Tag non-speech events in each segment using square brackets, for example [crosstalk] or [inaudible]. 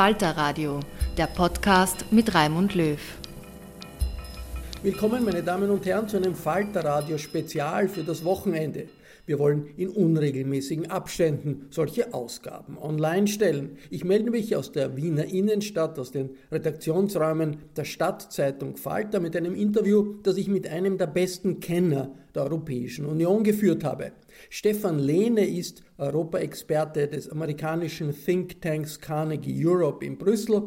Falter Radio, der Podcast mit Raimund Löw. Willkommen, meine Damen und Herren, zu einem Falter Radio Spezial für das Wochenende. Wir wollen in unregelmäßigen Abständen solche Ausgaben online stellen. Ich melde mich aus der Wiener Innenstadt, aus den Redaktionsräumen der Stadtzeitung Falter mit einem Interview, das ich mit einem der besten Kenner der Europäischen Union geführt habe. Stefan Lehne ist Europaexperte des amerikanischen Thinktanks Carnegie Europe in Brüssel.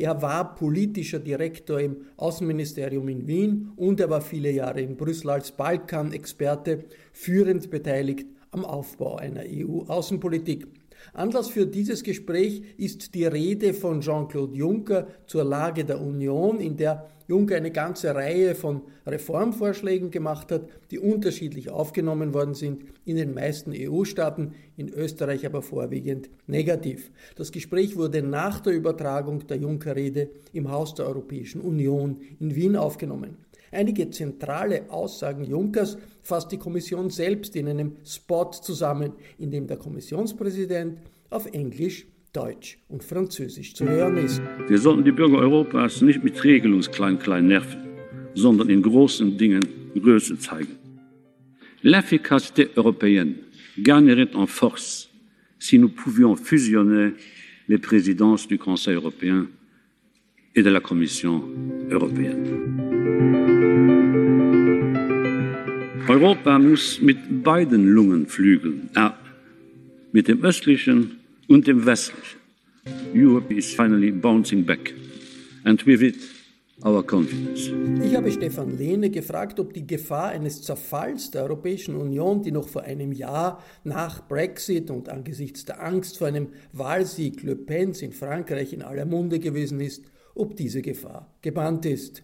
Er war politischer Direktor im Außenministerium in Wien und er war viele Jahre in Brüssel als Balkanexperte führend beteiligt am Aufbau einer EU-Außenpolitik. Anlass für dieses Gespräch ist die Rede von Jean-Claude Juncker zur Lage der Union, in der Juncker eine ganze Reihe von Reformvorschlägen gemacht hat, die unterschiedlich aufgenommen worden sind, in den meisten EU-Staaten, in Österreich aber vorwiegend negativ. Das Gespräch wurde nach der Übertragung der Juncker-Rede im Haus der Europäischen Union in Wien aufgenommen. Einige zentrale Aussagen Junckers fasst die Kommission selbst in einem Spot zusammen, in dem der Kommissionspräsident auf Englisch Deutsch und Französisch zu hören ist. Wir sollten die Bürger Europas nicht mit Regelungsklein-Klein nerven, sondern in großen Dingen Größe zeigen. L'efficacité européenne gagnerait en force si nous pouvions fusionner les présidences du Conseil européen et de la Commission européenne. Europa muss mit beiden Lungenflügeln, äh, mit dem östlichen und dem westlichen. Europe is finally bouncing back. And with it, our confidence. Ich habe Stefan Lehne gefragt, ob die Gefahr eines Zerfalls der Europäischen Union, die noch vor einem Jahr nach Brexit und angesichts der Angst vor einem Wahlsieg Le Pens in Frankreich in aller Munde gewesen ist, ob diese Gefahr gebannt ist.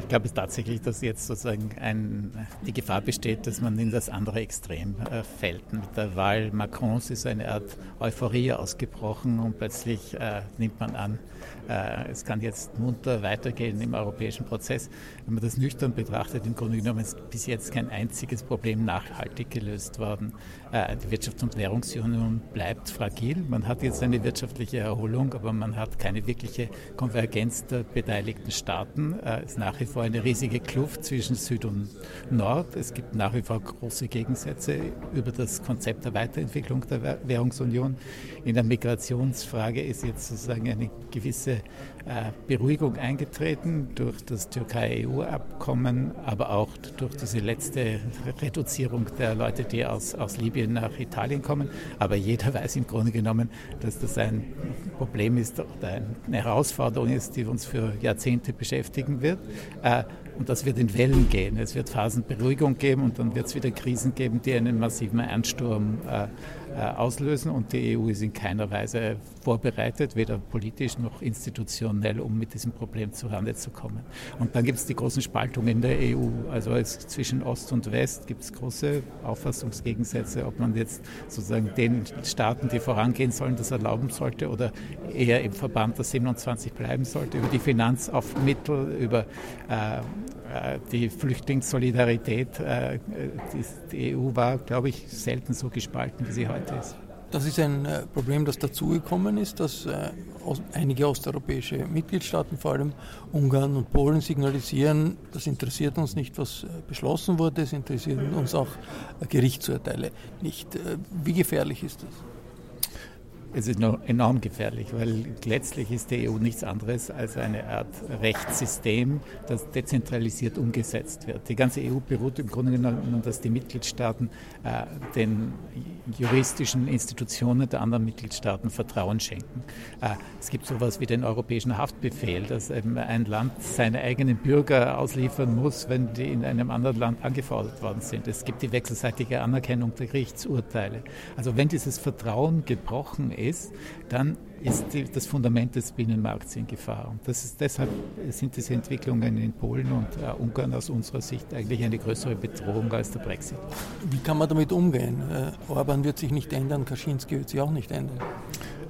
Ich glaube tatsächlich, dass jetzt sozusagen ein, die Gefahr besteht, dass man in das andere Extrem äh, fällt. Mit der Wahl Macrons ist eine Art Euphorie ausgebrochen und plötzlich äh, nimmt man an, äh, es kann jetzt munter weitergehen im europäischen Prozess. Wenn man das nüchtern betrachtet, im Grunde genommen ist bis jetzt kein einziges Problem nachhaltig gelöst worden. Äh, die Wirtschafts- und Währungsunion bleibt fragil. Man hat jetzt eine wirtschaftliche Erholung, aber man hat keine wirkliche Konvergenz der beteiligten Staaten. Äh, ist nach wie vor eine riesige Kluft zwischen Süd und Nord. Es gibt nach wie vor große Gegensätze über das Konzept der Weiterentwicklung der Währungsunion. In der Migrationsfrage ist jetzt sozusagen eine gewisse äh, Beruhigung eingetreten durch das Türkei-EU-Abkommen, aber auch durch diese letzte Reduzierung der Leute, die aus, aus Libyen nach Italien kommen. Aber jeder weiß im Grunde genommen, dass das ein Problem ist oder eine Herausforderung ist, die uns für Jahrzehnte beschäftigen wird. Äh, und das wird in Wellen gehen. Es wird Phasen Beruhigung geben und dann wird es wieder Krisen geben, die einen massiven Einsturm äh, auslösen und die EU ist in keiner Weise vorbereitet, weder politisch noch institutionell, um mit diesem Problem zurande zu kommen. Und dann gibt es die großen Spaltungen in der EU. Also zwischen Ost und West gibt es große Auffassungsgegensätze, ob man jetzt sozusagen den Staaten, die vorangehen sollen, das erlauben sollte oder eher im Verband der 27 bleiben sollte, über die Finanzaufmittel, über äh, äh, die Flüchtlingssolidarität. Äh, die EU war, glaube ich, selten so gespalten, wie sie heute ist. Das ist ein äh, Problem, das dazugekommen ist, dass einige osteuropäische Mitgliedstaaten, vor allem Ungarn und Polen, signalisieren, das interessiert uns nicht, was beschlossen wurde, es interessieren uns auch Gerichtsurteile nicht. Wie gefährlich ist das? Es ist enorm gefährlich, weil letztlich ist die EU nichts anderes als eine Art Rechtssystem, das dezentralisiert umgesetzt wird. Die ganze EU beruht im Grunde genommen, dass die Mitgliedstaaten äh, den juristischen Institutionen der anderen Mitgliedstaaten Vertrauen schenken. Äh, es gibt sowas wie den europäischen Haftbefehl, dass ein Land seine eigenen Bürger ausliefern muss, wenn die in einem anderen Land angefordert worden sind. Es gibt die wechselseitige Anerkennung der Gerichtsurteile. Also wenn dieses Vertrauen gebrochen ist, ist, dann ist die, das Fundament des Binnenmarkts in Gefahr. Und das ist, deshalb sind diese Entwicklungen in Polen und äh, Ungarn aus unserer Sicht eigentlich eine größere Bedrohung als der Brexit. Wie kann man damit umgehen? Äh, Orban wird sich nicht ändern, Kaczynski wird sich auch nicht ändern.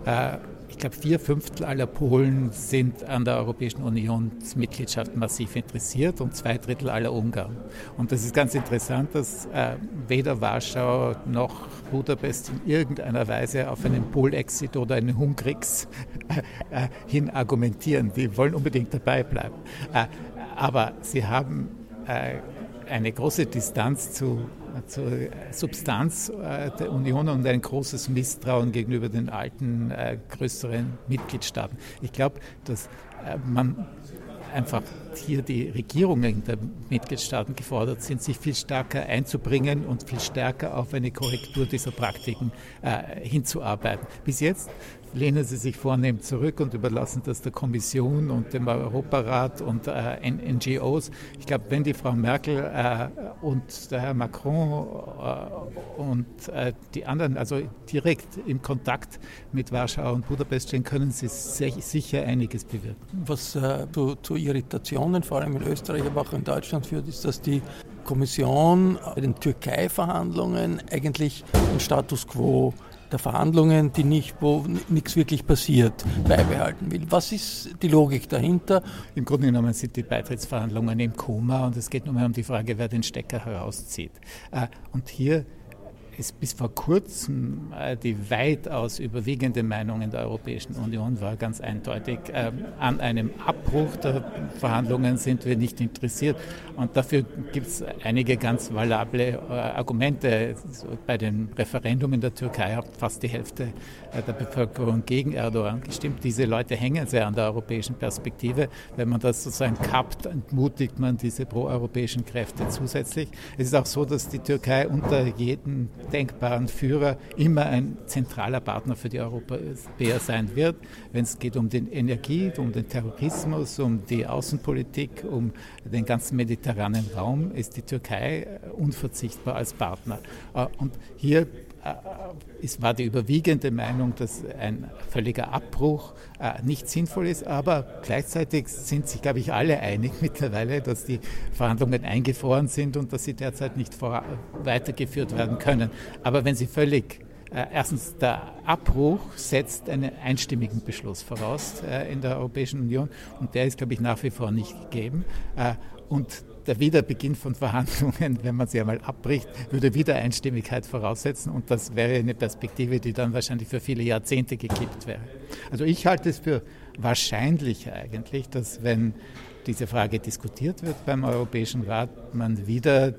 Äh, ich glaube, vier Fünftel aller Polen sind an der Europäischen Unionsmitgliedschaft massiv interessiert und zwei Drittel aller Ungarn. Und das ist ganz interessant, dass äh, weder Warschau noch Budapest in irgendeiner Weise auf einen Polexit oder einen Hungrix [laughs] äh, hin argumentieren. Die wollen unbedingt dabei bleiben. Äh, aber sie haben äh, eine große Distanz zu zur Substanz äh, der Union und ein großes Misstrauen gegenüber den alten, äh, größeren Mitgliedstaaten. Ich glaube, dass äh, man einfach hier die Regierungen der Mitgliedstaaten gefordert sind, sich viel stärker einzubringen und viel stärker auf eine Korrektur dieser Praktiken äh, hinzuarbeiten. Bis jetzt lehnen sie sich vornehm zurück und überlassen das der Kommission und dem Europarat und äh, NGOs. Ich glaube, wenn die Frau Merkel äh, und der Herr Macron äh, und äh, die anderen also direkt im Kontakt mit Warschau und Budapest stehen, können sie sicher einiges bewirken. Was äh, zu, zu Irritationen, vor allem in Österreich, aber auch in Deutschland führt, ist, dass die Kommission bei den Türkei-Verhandlungen eigentlich den Status quo der Verhandlungen, die nicht, wo nichts wirklich passiert, beibehalten will. Was ist die Logik dahinter? Im Grunde genommen sind die Beitrittsverhandlungen im Koma und es geht nur mehr um die Frage, wer den Stecker herauszieht. Äh, und hier ist bis vor kurzem äh, die weitaus überwiegende Meinung in der Europäischen Union war ganz eindeutig, äh, an einem Abbruch der Verhandlungen sind wir nicht interessiert. Und dafür gibt es einige ganz valable äh, Argumente. Bei dem Referendum in der Türkei hat fast die Hälfte der Bevölkerung gegen Erdogan gestimmt. Diese Leute hängen sehr an der europäischen Perspektive. Wenn man das sozusagen kappt, entmutigt man diese proeuropäischen Kräfte zusätzlich. Es ist auch so, dass die Türkei unter jedem denkbaren Führer immer ein zentraler Partner für die Europäer sein wird, wenn es geht um die Energie, um den Terrorismus, um die Außenpolitik, um den ganzen mediterranen Raum, ist die Türkei unverzichtbar als Partner. Äh, und hier es war die überwiegende Meinung, dass ein völliger Abbruch äh, nicht sinnvoll ist, aber gleichzeitig sind sich, glaube ich, alle einig [laughs] mittlerweile, dass die Verhandlungen eingefroren sind und dass sie derzeit nicht weitergeführt werden können. Aber wenn sie völlig äh, Erstens, der Abbruch setzt einen einstimmigen Beschluss voraus äh, in der Europäischen Union und der ist, glaube ich, nach wie vor nicht gegeben. Und der Wiederbeginn von Verhandlungen, [laughs] wenn man sie einmal abbricht, würde Wiedereinstimmigkeit voraussetzen und das wäre eine Perspektive, die dann wahrscheinlich für viele Jahrzehnte gekippt wäre. Also ich halte es für wahrscheinlich eigentlich, dass wenn diese Frage diskutiert wird beim Europäischen Rat, man wieder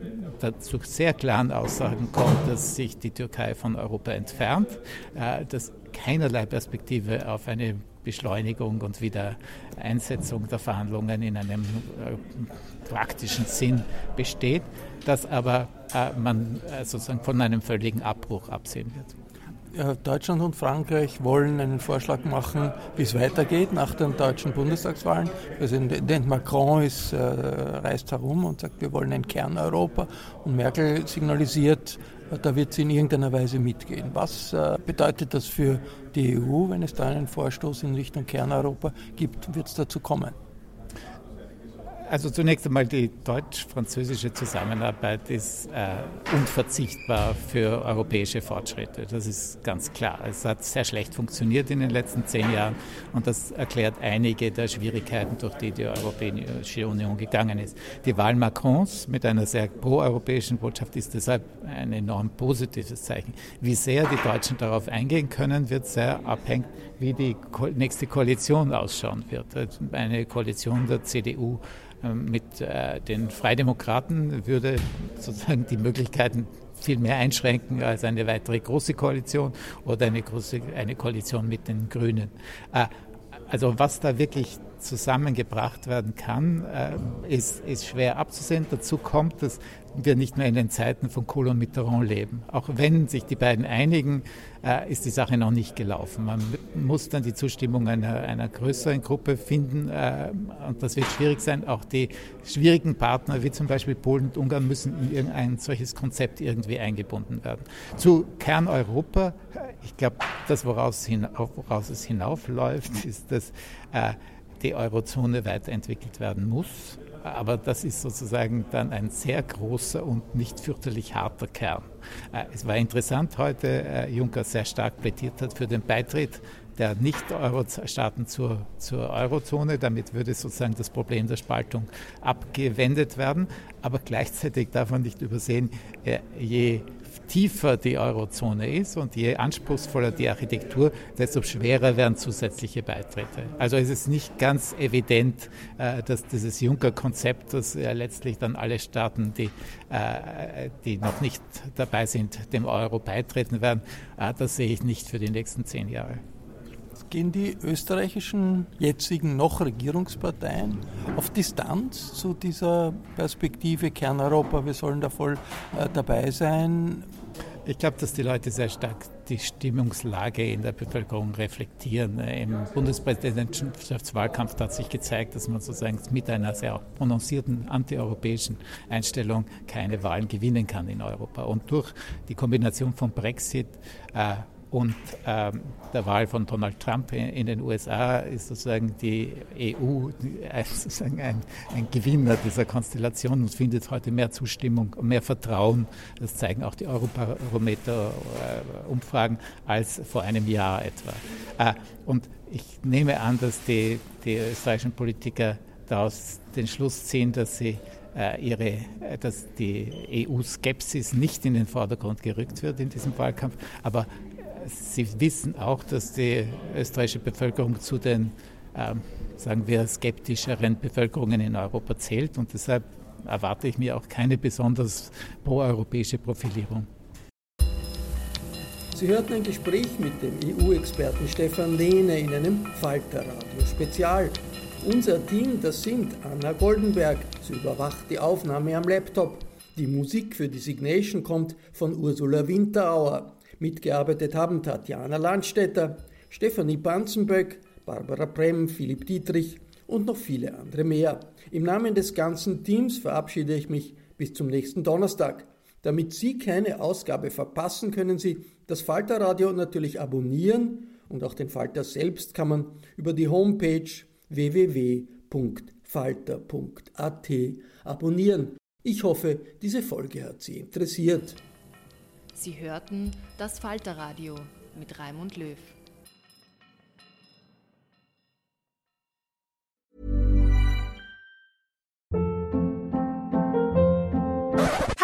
zu sehr klaren Aussagen kommt, dass sich die Türkei von Europa entfernt, äh, dass keinerlei Perspektive auf eine Beschleunigung und Wiedereinsetzung der Verhandlungen in einem äh, praktischen Sinn besteht, dass aber äh, man äh, sozusagen von einem völligen Abbruch absehen wird. Äh, Deutschland und Frankreich wollen einen Vorschlag machen, wie es weitergeht nach den deutschen Bundestagswahlen. Präsident Macron ist, äh, reist herum und sagt, wir wollen ein Kerneuropa. Und Merkel signalisiert, äh, da wird sie in irgendeiner Weise mitgehen. Was äh, bedeutet das für die EU, wenn es da einen Vorstoß in Richtung Kerneuropa gibt? Wird es dazu kommen? Also zunächst einmal die deutsch-französische Zusammenarbeit ist äh, unverzichtbar für europäische Fortschritte. Das ist ganz klar. Es hat sehr schlecht funktioniert in den letzten zehn Jahren und das erklärt einige der Schwierigkeiten, durch die die Europäische Union gegangen ist. Die Wahl Macrons mit einer sehr pro-europäischen Botschaft ist deshalb ein enorm positives Zeichen. Wie sehr die Deutschen darauf eingehen können, wird sehr abhängen, wie die nächste Koalition ausschauen wird. Eine Koalition der CDU mit äh, den Freidemokraten würde sozusagen die Möglichkeiten viel mehr einschränken als eine weitere große Koalition oder eine, große, eine Koalition mit den Grünen. Äh, also was da wirklich zusammengebracht werden kann, äh, ist, ist schwer abzusehen. Dazu kommt, dass wir nicht mehr in den Zeiten von Kohl und Mitterrand leben. Auch wenn sich die beiden einigen, äh, ist die Sache noch nicht gelaufen. Man muss dann die Zustimmung einer, einer größeren Gruppe finden äh, und das wird schwierig sein. Auch die schwierigen Partner, wie zum Beispiel Polen und Ungarn, müssen in irgendein solches Konzept irgendwie eingebunden werden. Zu Kerneuropa, ich glaube, das, woraus, hinauf, woraus es hinaufläuft, [laughs] ist, dass die Eurozone weiterentwickelt werden muss. Aber das ist sozusagen dann ein sehr großer und nicht fürchterlich harter Kern. Äh, es war interessant heute, äh, Juncker sehr stark plädiert hat für den Beitritt der Nicht-Euro-Staaten zur, zur Eurozone. Damit würde sozusagen das Problem der Spaltung abgewendet werden. Aber gleichzeitig darf man nicht übersehen, äh, je tiefer die Eurozone ist und je anspruchsvoller die Architektur, desto schwerer werden zusätzliche Beitritte. Also es ist nicht ganz evident, äh, dass dieses Juncker-Konzept, das letztlich dann alle Staaten, die, äh, die noch nicht dabei sind, dem Euro beitreten werden, das sehe ich nicht für die nächsten zehn Jahre gehen die österreichischen jetzigen noch Regierungsparteien auf Distanz zu dieser Perspektive Kerneuropa, wir sollen da voll äh, dabei sein? Ich glaube, dass die Leute sehr stark die Stimmungslage in der Bevölkerung reflektieren. Im Bundespräsidentschaftswahlkampf hat sich gezeigt, dass man sozusagen mit einer sehr prononcierten antieuropäischen Einstellung keine Wahlen gewinnen kann in Europa. Und durch die Kombination von Brexit äh, und ähm, der Wahl von Donald Trump in den USA ist sozusagen die EU [laughs] sozusagen ein, ein, Gewinner dieser Konstellation und findet heute mehr Zustimmung und mehr Vertrauen. Das zeigen auch die Eurobarometer-Umfragen als vor einem Jahr etwa. Äh, und ich nehme an, dass die, die österreichischen Politiker daraus den Schluss ziehen, dass sie äh, ihre, äh, dass die EU-Skepsis nicht in den Vordergrund gerückt wird in diesem Wahlkampf, aber Sie wissen auch, dass die österreichische Bevölkerung zu den, ähm, sagen wir, skeptischeren Bevölkerungen in Europa zählt und deshalb erwarte ich mir auch keine besonders proeuropäische Profilierung. Sie hörten ein Gespräch mit dem EU-Experten Stefan Lehne in einem Falter-Radio-Spezial. Unser Team, das sind Anna Goldenberg, sie überwacht die Aufnahme am Laptop. Die Musik für die Signation kommt von Ursula Winterauer. Mitgearbeitet haben Tatjana Landstetter, Stefanie Banzenböck, Barbara Brem, Philipp Dietrich und noch viele andere mehr. Im Namen des ganzen Teams verabschiede ich mich bis zum nächsten Donnerstag. Damit Sie keine Ausgabe verpassen, können Sie das Falterradio natürlich abonnieren und auch den Falter selbst kann man über die Homepage www.falter.at abonnieren. Ich hoffe, diese Folge hat Sie interessiert. Sie hörten das Falterradio mit Raimund Löw.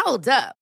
Hold up.